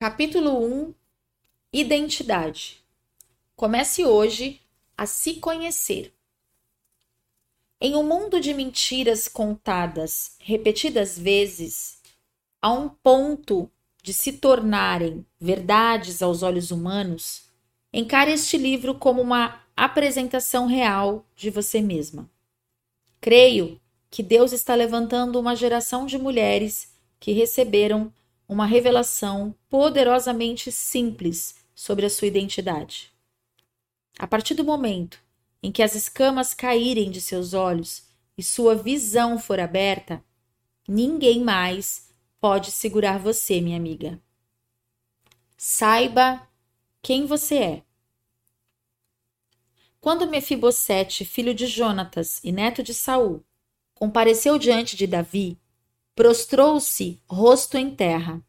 Capítulo 1 Identidade. Comece hoje a se conhecer. Em um mundo de mentiras contadas repetidas vezes, a um ponto de se tornarem verdades aos olhos humanos, encare este livro como uma apresentação real de você mesma. Creio que Deus está levantando uma geração de mulheres que receberam uma revelação poderosamente simples sobre a sua identidade. A partir do momento em que as escamas caírem de seus olhos e sua visão for aberta, ninguém mais pode segurar você, minha amiga. Saiba quem você é. Quando Mefibosete, filho de Jonatas e neto de Saul, compareceu diante de Davi, prostrou-se rosto em terra.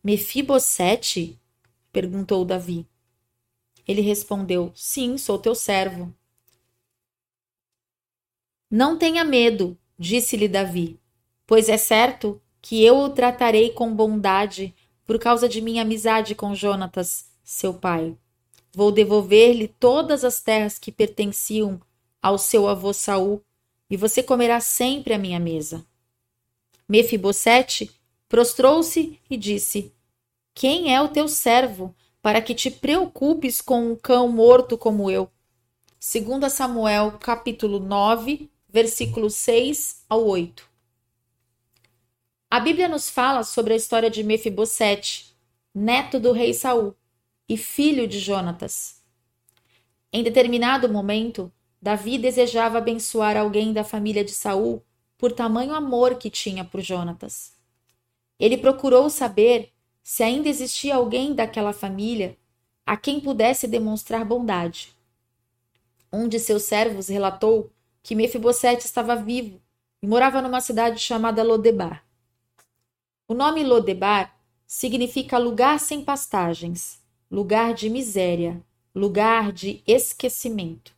Mefibosete? perguntou Davi. Ele respondeu: Sim, sou teu servo. Não tenha medo, disse-lhe Davi, pois é certo que eu o tratarei com bondade por causa de minha amizade com Jonatas, seu pai. Vou devolver-lhe todas as terras que pertenciam ao seu avô Saul, e você comerá sempre à minha mesa. Mefibosete prostrou-se e disse: Quem é o teu servo para que te preocupes com um cão morto como eu? Segundo Samuel, capítulo 9, versículos 6 ao 8. A Bíblia nos fala sobre a história de Mefibosete, neto do rei Saul e filho de Jonatas. Em determinado momento, Davi desejava abençoar alguém da família de Saul por tamanho amor que tinha por Jonatas. Ele procurou saber se ainda existia alguém daquela família a quem pudesse demonstrar bondade. Um de seus servos relatou que Mefibosete estava vivo e morava numa cidade chamada Lodebar. O nome Lodebar significa lugar sem pastagens lugar de miséria, lugar de esquecimento.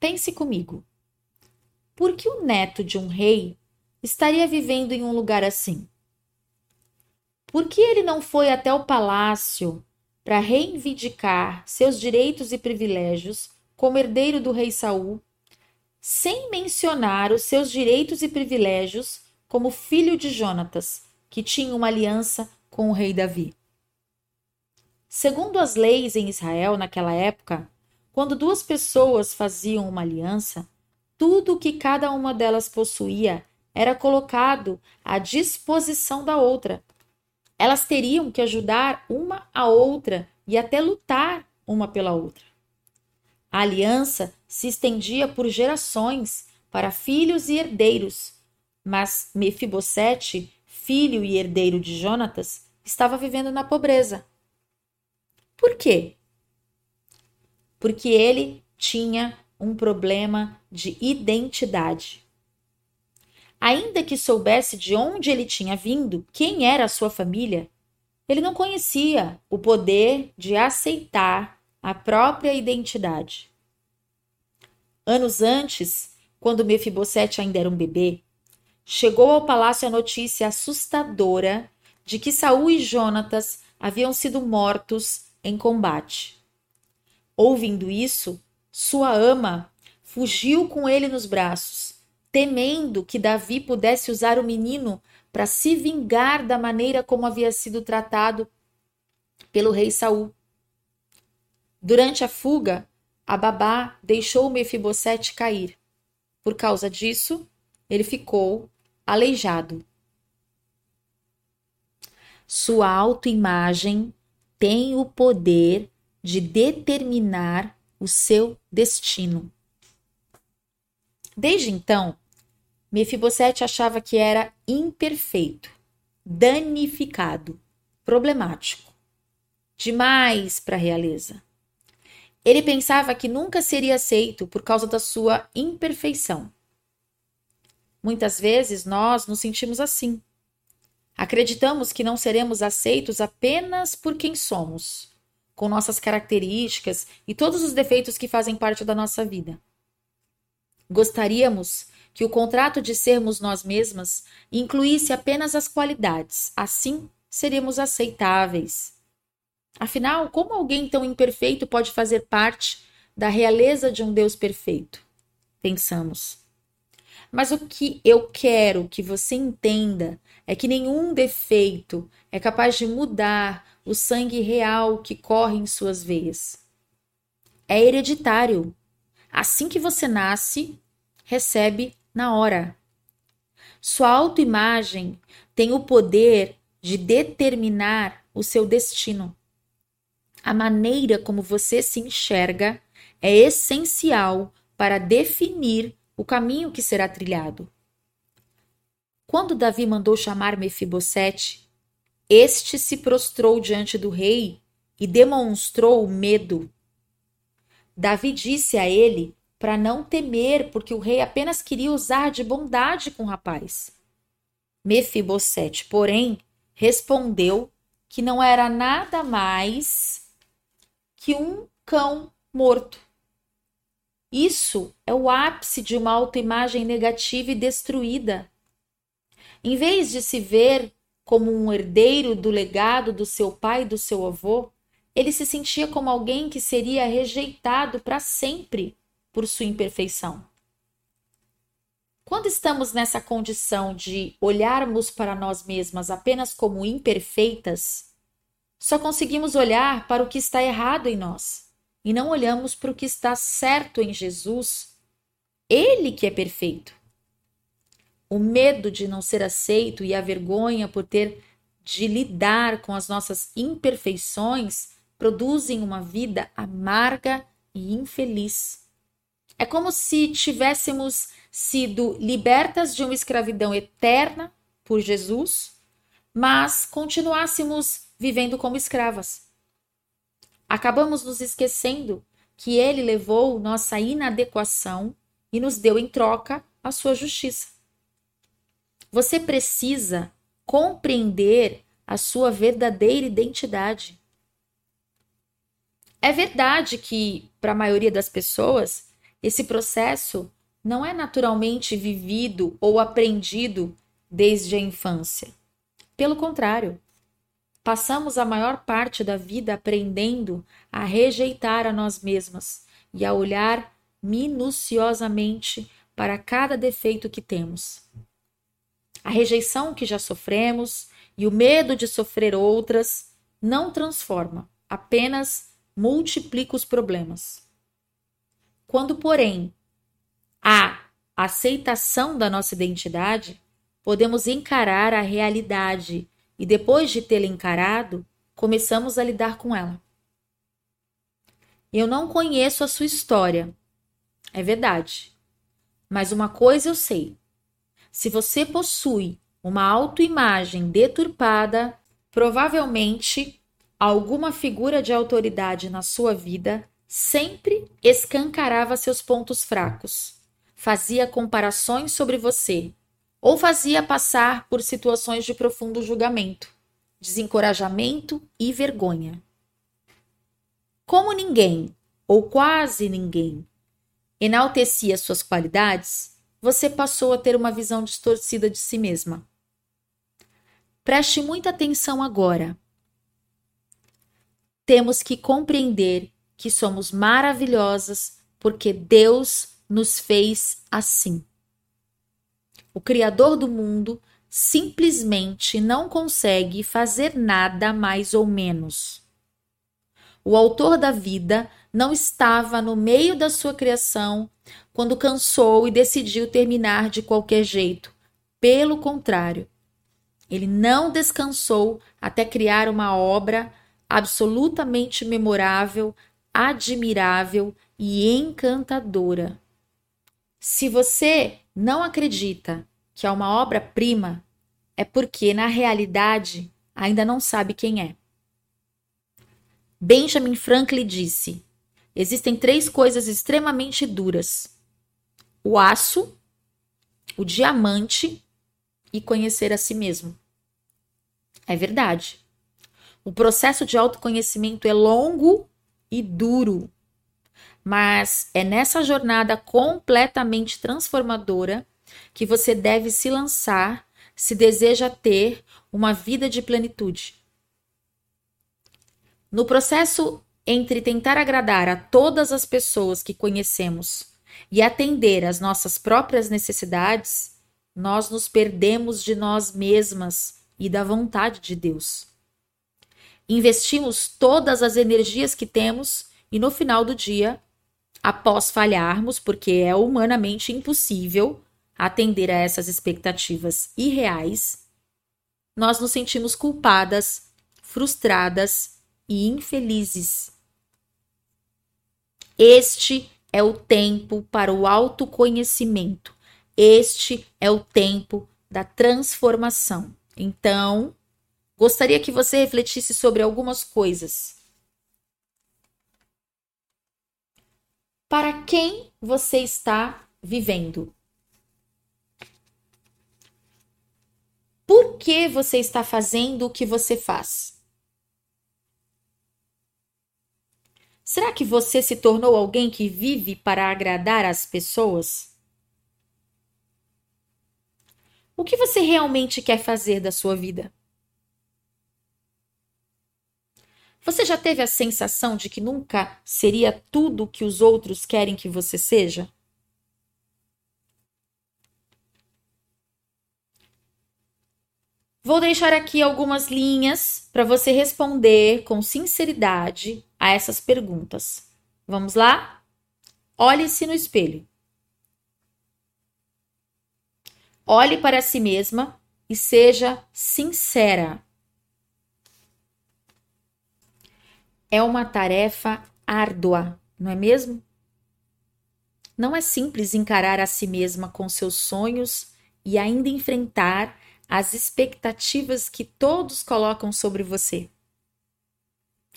Pense comigo. Por que o neto de um rei estaria vivendo em um lugar assim? Por que ele não foi até o palácio para reivindicar seus direitos e privilégios como herdeiro do rei Saul, sem mencionar os seus direitos e privilégios como filho de Jonatas, que tinha uma aliança com o rei Davi? Segundo as leis em Israel naquela época, quando duas pessoas faziam uma aliança, tudo o que cada uma delas possuía era colocado à disposição da outra. Elas teriam que ajudar uma a outra e até lutar uma pela outra. A aliança se estendia por gerações para filhos e herdeiros, mas Mefibosete, filho e herdeiro de Jonatas, estava vivendo na pobreza. Por quê? Porque ele tinha um problema de identidade. Ainda que soubesse de onde ele tinha vindo, quem era a sua família, ele não conhecia o poder de aceitar a própria identidade. Anos antes, quando Mefibosete ainda era um bebê, chegou ao palácio a notícia assustadora de que Saul e Jonatas haviam sido mortos em combate. Ouvindo isso, sua ama fugiu com ele nos braços, temendo que Davi pudesse usar o menino para se vingar da maneira como havia sido tratado pelo rei Saul. Durante a fuga, a babá deixou Mefibosete cair. Por causa disso, ele ficou aleijado. Sua autoimagem tem o poder de determinar o seu destino. Desde então, Mefibosete achava que era imperfeito, danificado, problemático, demais para a realeza. Ele pensava que nunca seria aceito por causa da sua imperfeição. Muitas vezes nós nos sentimos assim. Acreditamos que não seremos aceitos apenas por quem somos, com nossas características e todos os defeitos que fazem parte da nossa vida. Gostaríamos que o contrato de sermos nós mesmas incluísse apenas as qualidades, assim seríamos aceitáveis. Afinal, como alguém tão imperfeito pode fazer parte da realeza de um Deus perfeito? Pensamos. Mas o que eu quero que você entenda é que nenhum defeito é capaz de mudar o sangue real que corre em suas veias. É hereditário. Assim que você nasce, recebe na hora. Sua autoimagem tem o poder de determinar o seu destino. A maneira como você se enxerga é essencial para definir o caminho que será trilhado. Quando Davi mandou chamar Mefibosete, este se prostrou diante do rei e demonstrou medo. Davi disse a ele para não temer, porque o rei apenas queria usar de bondade com o rapaz. Mefibosete, porém, respondeu que não era nada mais que um cão morto. Isso é o ápice de uma autoimagem negativa e destruída. Em vez de se ver como um herdeiro do legado do seu pai e do seu avô, ele se sentia como alguém que seria rejeitado para sempre por sua imperfeição. Quando estamos nessa condição de olharmos para nós mesmas apenas como imperfeitas, só conseguimos olhar para o que está errado em nós e não olhamos para o que está certo em Jesus, ele que é perfeito. O medo de não ser aceito e a vergonha por ter de lidar com as nossas imperfeições produzem uma vida amarga e infeliz. É como se tivéssemos sido libertas de uma escravidão eterna por Jesus, mas continuássemos vivendo como escravas. Acabamos nos esquecendo que ele levou nossa inadequação e nos deu em troca a sua justiça. Você precisa compreender a sua verdadeira identidade. É verdade que, para a maioria das pessoas, esse processo não é naturalmente vivido ou aprendido desde a infância. Pelo contrário, Passamos a maior parte da vida aprendendo a rejeitar a nós mesmas e a olhar minuciosamente para cada defeito que temos. A rejeição que já sofremos e o medo de sofrer outras não transforma, apenas multiplica os problemas. Quando, porém, há aceitação da nossa identidade, podemos encarar a realidade e depois de tê-la encarado, começamos a lidar com ela. Eu não conheço a sua história, é verdade. Mas uma coisa eu sei: se você possui uma autoimagem deturpada, provavelmente alguma figura de autoridade na sua vida sempre escancarava seus pontos fracos, fazia comparações sobre você ou fazia passar por situações de profundo julgamento, desencorajamento e vergonha. Como ninguém, ou quase ninguém, enaltecia suas qualidades, você passou a ter uma visão distorcida de si mesma. Preste muita atenção agora. Temos que compreender que somos maravilhosas porque Deus nos fez assim. O Criador do mundo simplesmente não consegue fazer nada mais ou menos. O autor da vida não estava no meio da sua criação quando cansou e decidiu terminar de qualquer jeito. Pelo contrário, ele não descansou até criar uma obra absolutamente memorável, admirável e encantadora. Se você não acredita que é uma obra-prima, é porque, na realidade, ainda não sabe quem é. Benjamin Franklin disse: existem três coisas extremamente duras: o aço, o diamante e conhecer a si mesmo. É verdade. O processo de autoconhecimento é longo e duro, mas é nessa jornada completamente transformadora que você deve se lançar se deseja ter uma vida de plenitude. No processo entre tentar agradar a todas as pessoas que conhecemos e atender às nossas próprias necessidades, nós nos perdemos de nós mesmas e da vontade de Deus. Investimos todas as energias que temos e no final do dia, após falharmos, porque é humanamente impossível atender a essas expectativas irreais, nós nos sentimos culpadas, frustradas e infelizes. Este é o tempo para o autoconhecimento. Este é o tempo da transformação. Então, gostaria que você refletisse sobre algumas coisas. Para quem você está vivendo? Por que você está fazendo o que você faz? Será que você se tornou alguém que vive para agradar as pessoas? O que você realmente quer fazer da sua vida? Você já teve a sensação de que nunca seria tudo o que os outros querem que você seja? Vou deixar aqui algumas linhas para você responder com sinceridade a essas perguntas. Vamos lá? Olhe-se no espelho. Olhe para si mesma e seja sincera. É uma tarefa árdua, não é mesmo? Não é simples encarar a si mesma com seus sonhos e ainda enfrentar as expectativas que todos colocam sobre você.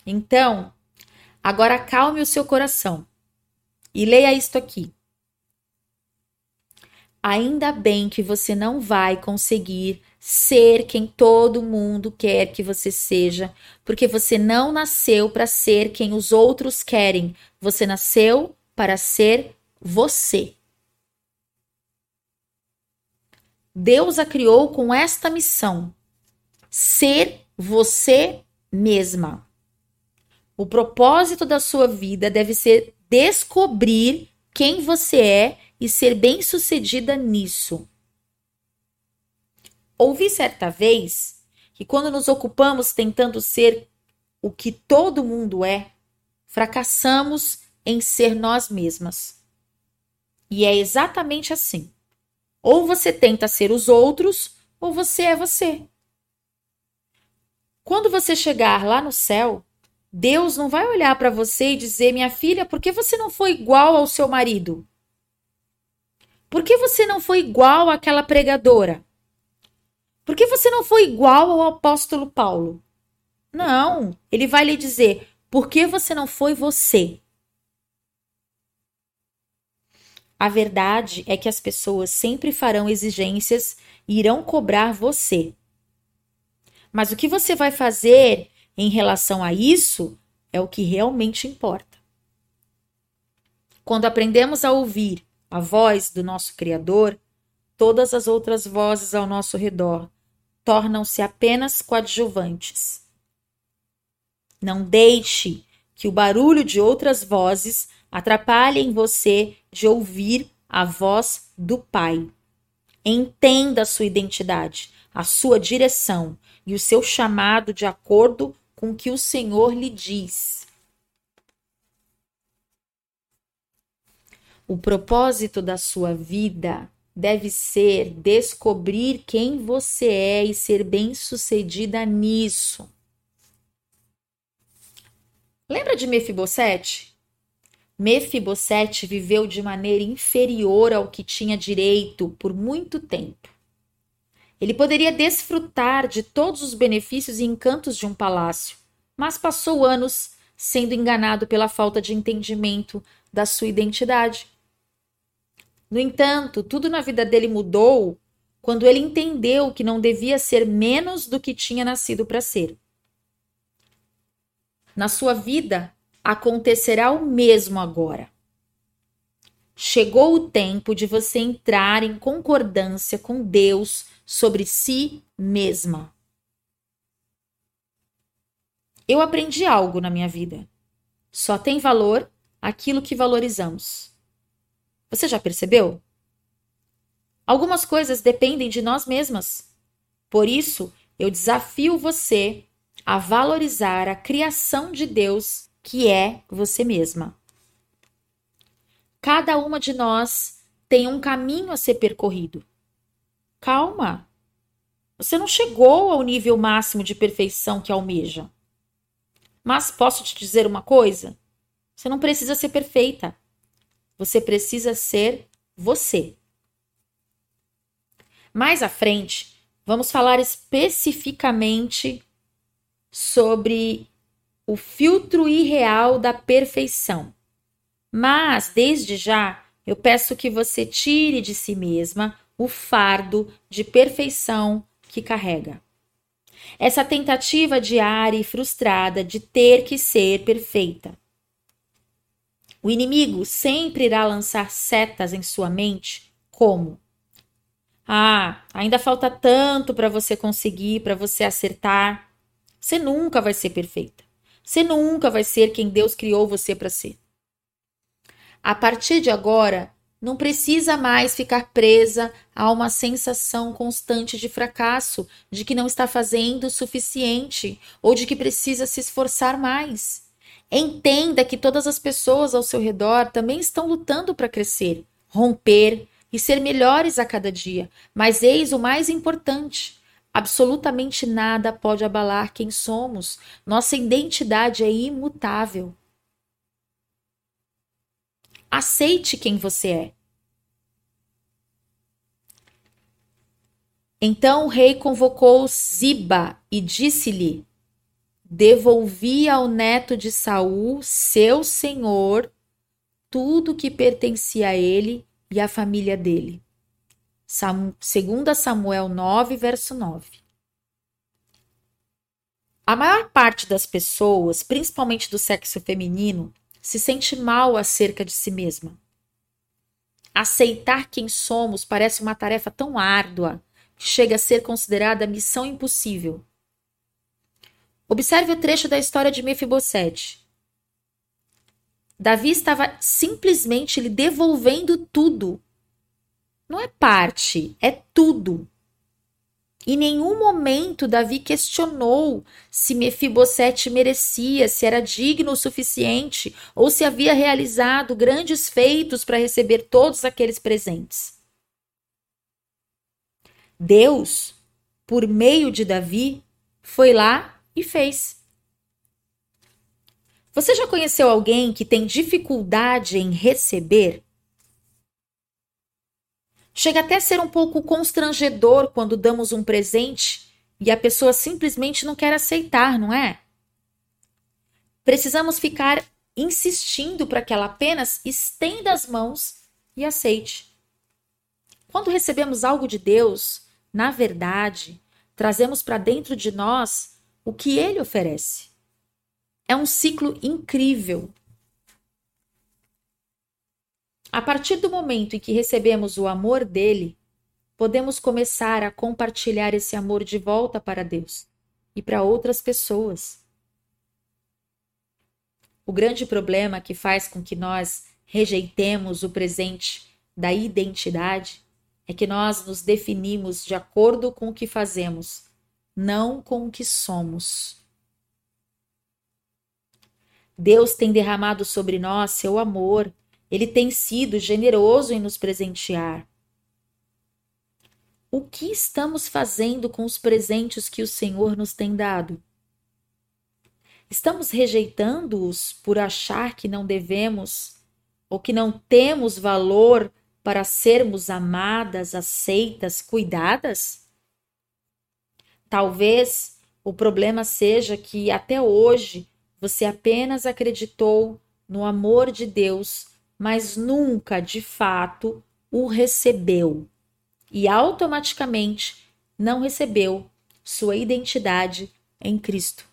Então, agora acalme o seu coração e leia isto aqui. Ainda bem que você não vai conseguir ser quem todo mundo quer que você seja, porque você não nasceu para ser quem os outros querem, você nasceu para ser você. Deus a criou com esta missão: ser você mesma. O propósito da sua vida deve ser descobrir quem você é e ser bem-sucedida nisso. Ouvi certa vez que quando nos ocupamos tentando ser o que todo mundo é, fracassamos em ser nós mesmas. E é exatamente assim. Ou você tenta ser os outros, ou você é você. Quando você chegar lá no céu, Deus não vai olhar para você e dizer: Minha filha, por que você não foi igual ao seu marido? Por que você não foi igual àquela pregadora? Por que você não foi igual ao apóstolo Paulo? Não, ele vai lhe dizer: por que você não foi você? A verdade é que as pessoas sempre farão exigências e irão cobrar você. Mas o que você vai fazer em relação a isso é o que realmente importa. Quando aprendemos a ouvir a voz do nosso Criador, todas as outras vozes ao nosso redor tornam-se apenas coadjuvantes. Não deixe que o barulho de outras vozes atrapalhem você de ouvir a voz do Pai. Entenda a sua identidade, a sua direção e o seu chamado de acordo com o que o Senhor lhe diz. O propósito da sua vida deve ser descobrir quem você é e ser bem-sucedida nisso. Lembra de Mefibosete? Mefibosete viveu de maneira inferior ao que tinha direito por muito tempo. Ele poderia desfrutar de todos os benefícios e encantos de um palácio, mas passou anos sendo enganado pela falta de entendimento da sua identidade. No entanto, tudo na vida dele mudou quando ele entendeu que não devia ser menos do que tinha nascido para ser. Na sua vida, acontecerá o mesmo agora. Chegou o tempo de você entrar em concordância com Deus sobre si mesma. Eu aprendi algo na minha vida. Só tem valor aquilo que valorizamos. Você já percebeu? Algumas coisas dependem de nós mesmas. Por isso, eu desafio você a valorizar a criação de Deus, que é você mesma. Cada uma de nós tem um caminho a ser percorrido. Calma. Você não chegou ao nível máximo de perfeição que almeja. Mas posso te dizer uma coisa? Você não precisa ser perfeita. Você precisa ser você. Mais à frente, vamos falar especificamente sobre o filtro irreal da perfeição. Mas, desde já, eu peço que você tire de si mesma o fardo de perfeição que carrega. Essa tentativa diária e frustrada de ter que ser perfeita. O inimigo sempre irá lançar setas em sua mente, como: Ah, ainda falta tanto para você conseguir, para você acertar. Você nunca vai ser perfeita. Você nunca vai ser quem Deus criou você para ser. A partir de agora, não precisa mais ficar presa a uma sensação constante de fracasso, de que não está fazendo o suficiente ou de que precisa se esforçar mais. Entenda que todas as pessoas ao seu redor também estão lutando para crescer, romper e ser melhores a cada dia. Mas eis o mais importante: absolutamente nada pode abalar quem somos. Nossa identidade é imutável. Aceite quem você é. Então o rei convocou Ziba e disse-lhe: Devolvi ao neto de Saul, seu senhor, tudo que pertencia a ele e à família dele. Sam, 2 Samuel 9, verso 9. A maior parte das pessoas, principalmente do sexo feminino, se sente mal acerca de si mesma. Aceitar quem somos parece uma tarefa tão árdua que chega a ser considerada missão impossível. Observe o trecho da história de Mefibosete. Davi estava simplesmente lhe devolvendo tudo. Não é parte, é tudo. Em nenhum momento Davi questionou se Mefibosete merecia, se era digno o suficiente ou se havia realizado grandes feitos para receber todos aqueles presentes. Deus, por meio de Davi, foi lá e fez. Você já conheceu alguém que tem dificuldade em receber? Chega até a ser um pouco constrangedor quando damos um presente e a pessoa simplesmente não quer aceitar, não é? Precisamos ficar insistindo para que ela apenas estenda as mãos e aceite. Quando recebemos algo de Deus, na verdade, trazemos para dentro de nós o que ele oferece. É um ciclo incrível a partir do momento em que recebemos o amor dele, podemos começar a compartilhar esse amor de volta para Deus e para outras pessoas. O grande problema que faz com que nós rejeitemos o presente da identidade é que nós nos definimos de acordo com o que fazemos, não com o que somos. Deus tem derramado sobre nós seu amor ele tem sido generoso em nos presentear. O que estamos fazendo com os presentes que o Senhor nos tem dado? Estamos rejeitando-os por achar que não devemos ou que não temos valor para sermos amadas, aceitas, cuidadas? Talvez o problema seja que até hoje você apenas acreditou no amor de Deus mas nunca de fato o recebeu e automaticamente não recebeu sua identidade em Cristo.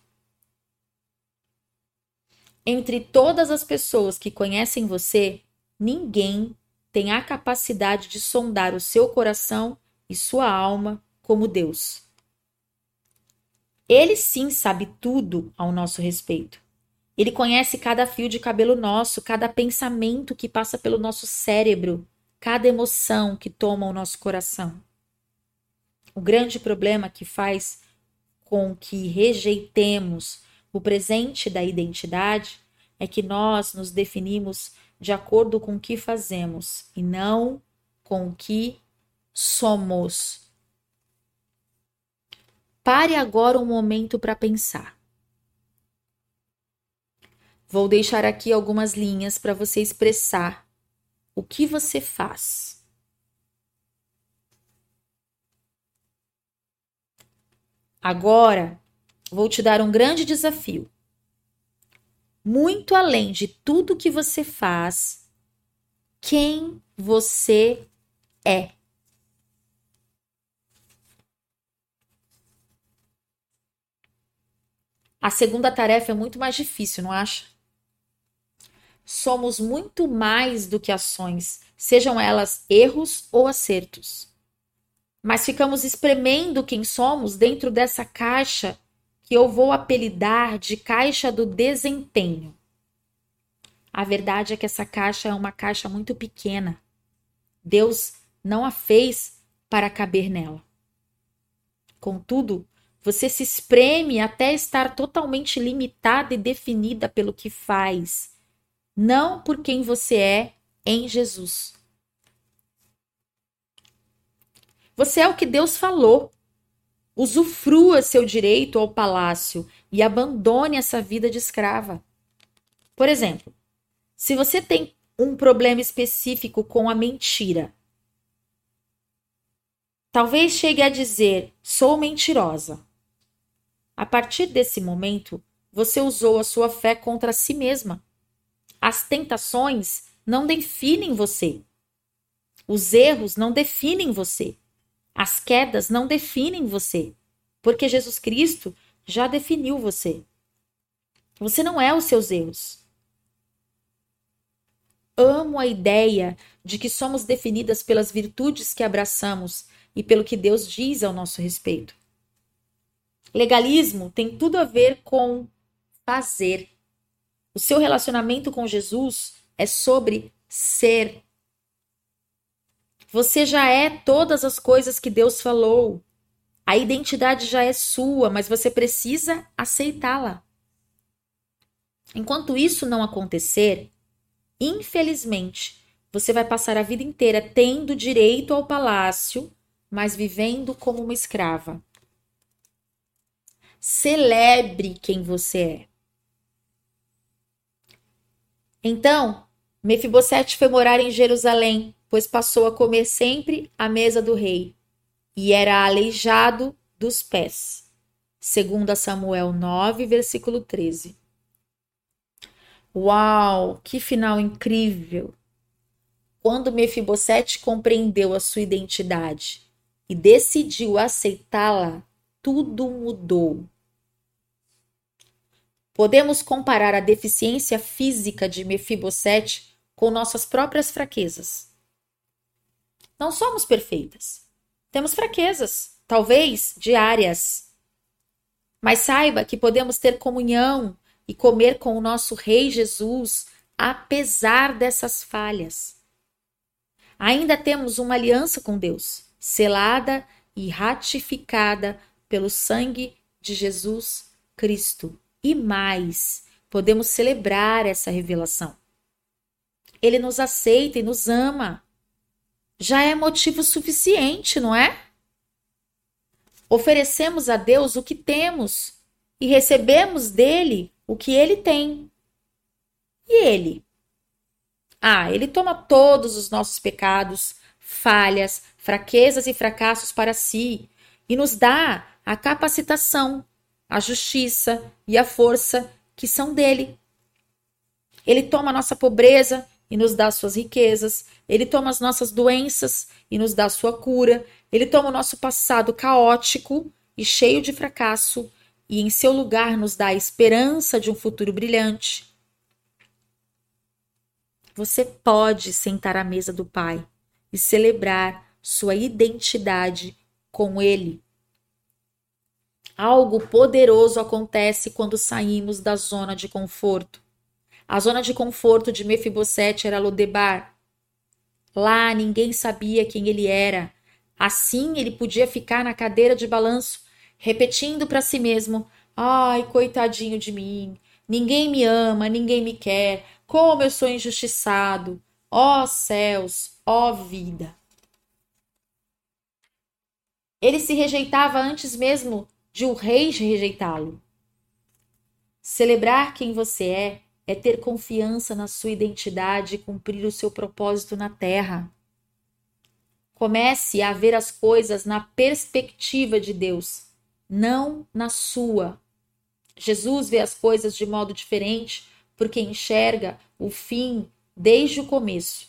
Entre todas as pessoas que conhecem você, ninguém tem a capacidade de sondar o seu coração e sua alma como Deus. Ele sim sabe tudo ao nosso respeito. Ele conhece cada fio de cabelo nosso, cada pensamento que passa pelo nosso cérebro, cada emoção que toma o nosso coração. O grande problema que faz com que rejeitemos o presente da identidade é que nós nos definimos de acordo com o que fazemos e não com o que somos. Pare agora um momento para pensar. Vou deixar aqui algumas linhas para você expressar o que você faz. Agora, vou te dar um grande desafio. Muito além de tudo que você faz, quem você é. A segunda tarefa é muito mais difícil, não acha? Somos muito mais do que ações, sejam elas erros ou acertos. Mas ficamos espremendo quem somos dentro dessa caixa que eu vou apelidar de caixa do desempenho. A verdade é que essa caixa é uma caixa muito pequena. Deus não a fez para caber nela. Contudo, você se espreme até estar totalmente limitada e definida pelo que faz não por quem você é em Jesus. Você é o que Deus falou. Usufrua seu direito ao palácio e abandone essa vida de escrava. Por exemplo, se você tem um problema específico com a mentira, talvez chegue a dizer: sou mentirosa. A partir desse momento, você usou a sua fé contra si mesma. As tentações não definem você. Os erros não definem você. As quedas não definem você. Porque Jesus Cristo já definiu você. Você não é os seus erros. Amo a ideia de que somos definidas pelas virtudes que abraçamos e pelo que Deus diz ao nosso respeito. Legalismo tem tudo a ver com fazer. O seu relacionamento com Jesus é sobre ser. Você já é todas as coisas que Deus falou. A identidade já é sua, mas você precisa aceitá-la. Enquanto isso não acontecer, infelizmente, você vai passar a vida inteira tendo direito ao palácio, mas vivendo como uma escrava. Celebre quem você é. Então, Mefibosete foi morar em Jerusalém, pois passou a comer sempre à mesa do rei, e era aleijado dos pés. Segundo Samuel 9, versículo 13. Uau, que final incrível! Quando Mefibosete compreendeu a sua identidade e decidiu aceitá-la, tudo mudou. Podemos comparar a deficiência física de Mefibosete com nossas próprias fraquezas. Não somos perfeitas. Temos fraquezas, talvez diárias. Mas saiba que podemos ter comunhão e comer com o nosso Rei Jesus, apesar dessas falhas. Ainda temos uma aliança com Deus, selada e ratificada pelo sangue de Jesus Cristo e mais, podemos celebrar essa revelação. Ele nos aceita e nos ama. Já é motivo suficiente, não é? Oferecemos a Deus o que temos e recebemos dele o que ele tem. E ele? Ah, ele toma todos os nossos pecados, falhas, fraquezas e fracassos para si e nos dá a capacitação a justiça e a força que são dele. Ele toma a nossa pobreza e nos dá suas riquezas, ele toma as nossas doenças e nos dá sua cura, ele toma o nosso passado caótico e cheio de fracasso e em seu lugar nos dá a esperança de um futuro brilhante. Você pode sentar à mesa do Pai e celebrar sua identidade com ele. Algo poderoso acontece quando saímos da zona de conforto. A zona de conforto de Mefibosete era Lodebar. Lá ninguém sabia quem ele era. Assim ele podia ficar na cadeira de balanço, repetindo para si mesmo: Ai, coitadinho de mim. Ninguém me ama, ninguém me quer. Como eu sou injustiçado. Ó céus, ó vida. Ele se rejeitava antes mesmo de o rei rejeitá-lo. Celebrar quem você é é ter confiança na sua identidade e cumprir o seu propósito na terra. Comece a ver as coisas na perspectiva de Deus, não na sua. Jesus vê as coisas de modo diferente porque enxerga o fim desde o começo.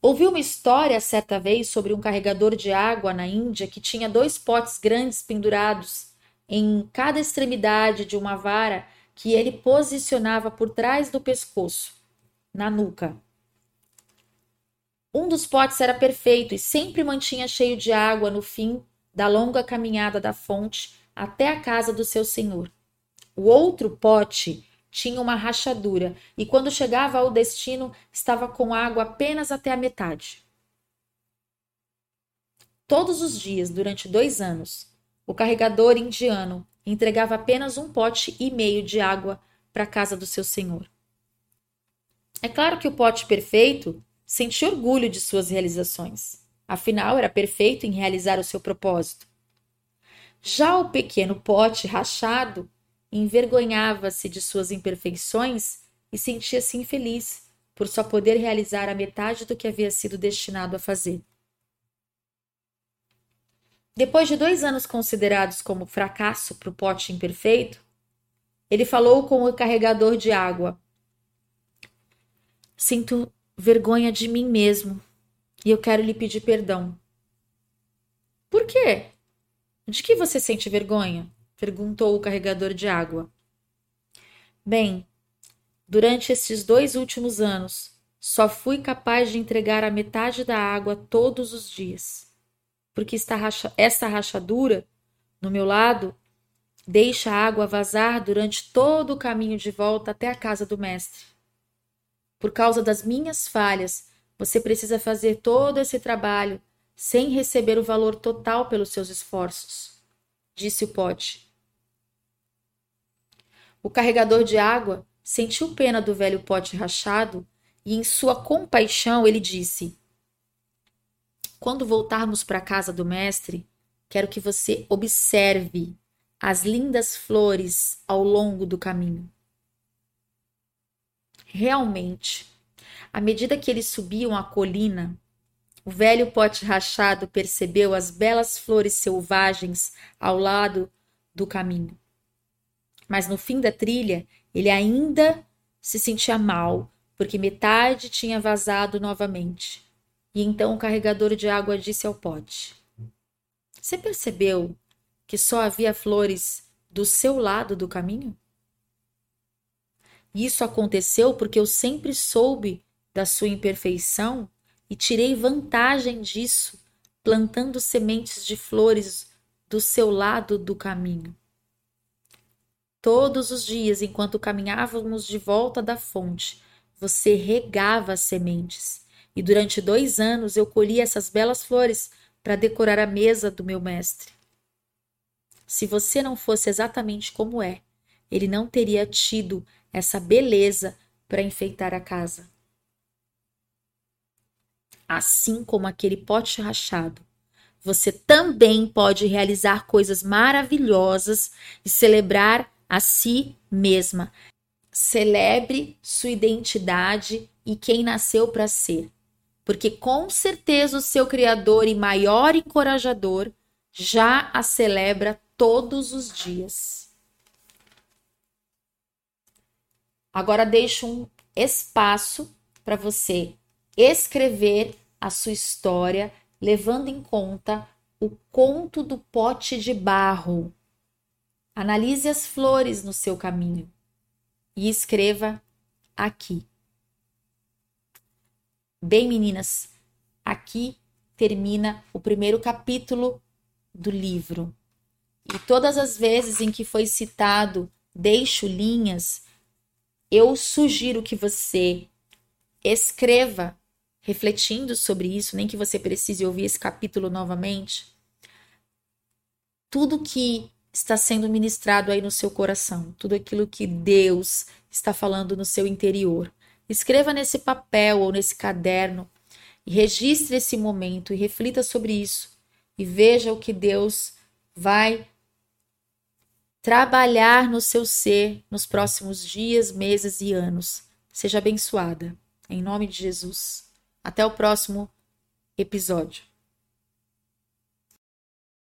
Ouvi uma história certa vez sobre um carregador de água na Índia que tinha dois potes grandes pendurados em cada extremidade de uma vara que ele posicionava por trás do pescoço, na nuca. Um dos potes era perfeito e sempre mantinha cheio de água no fim da longa caminhada da fonte até a casa do seu senhor. O outro pote tinha uma rachadura e, quando chegava ao destino, estava com água apenas até a metade. Todos os dias, durante dois anos, o carregador indiano entregava apenas um pote e meio de água para a casa do seu senhor. É claro que o pote perfeito sentia orgulho de suas realizações, afinal era perfeito em realizar o seu propósito. Já o pequeno pote rachado envergonhava-se de suas imperfeições e sentia-se infeliz por só poder realizar a metade do que havia sido destinado a fazer. Depois de dois anos considerados como fracasso para o pote imperfeito, ele falou com o carregador de água. Sinto vergonha de mim mesmo e eu quero lhe pedir perdão. Por quê? De que você sente vergonha? Perguntou o carregador de água. Bem, durante estes dois últimos anos, só fui capaz de entregar a metade da água todos os dias porque racha, esta rachadura no meu lado deixa a água vazar durante todo o caminho de volta até a casa do mestre. Por causa das minhas falhas, você precisa fazer todo esse trabalho sem receber o valor total pelos seus esforços, disse o pote. O carregador de água sentiu pena do velho pote rachado e, em sua compaixão, ele disse: quando voltarmos para a casa do mestre, quero que você observe as lindas flores ao longo do caminho. Realmente, à medida que eles subiam a colina, o velho pote rachado percebeu as belas flores selvagens ao lado do caminho. Mas no fim da trilha, ele ainda se sentia mal, porque metade tinha vazado novamente. E então o carregador de água disse ao pote: Você percebeu que só havia flores do seu lado do caminho? Isso aconteceu porque eu sempre soube da sua imperfeição e tirei vantagem disso, plantando sementes de flores do seu lado do caminho. Todos os dias, enquanto caminhávamos de volta da fonte, você regava as sementes e durante dois anos eu colhi essas belas flores para decorar a mesa do meu mestre. Se você não fosse exatamente como é, ele não teria tido essa beleza para enfeitar a casa. Assim como aquele pote rachado, você também pode realizar coisas maravilhosas e celebrar a si mesma. Celebre sua identidade e quem nasceu para ser porque com certeza o seu Criador e maior encorajador já a celebra todos os dias. Agora deixo um espaço para você escrever a sua história, levando em conta o conto do pote de barro. Analise as flores no seu caminho e escreva aqui. Bem, meninas, aqui termina o primeiro capítulo do livro. E todas as vezes em que foi citado deixo linhas, eu sugiro que você escreva refletindo sobre isso, nem que você precise ouvir esse capítulo novamente. Tudo que está sendo ministrado aí no seu coração, tudo aquilo que Deus está falando no seu interior. Escreva nesse papel ou nesse caderno e registre esse momento e reflita sobre isso e veja o que Deus vai trabalhar no seu ser nos próximos dias, meses e anos. Seja abençoada. Em nome de Jesus. Até o próximo episódio.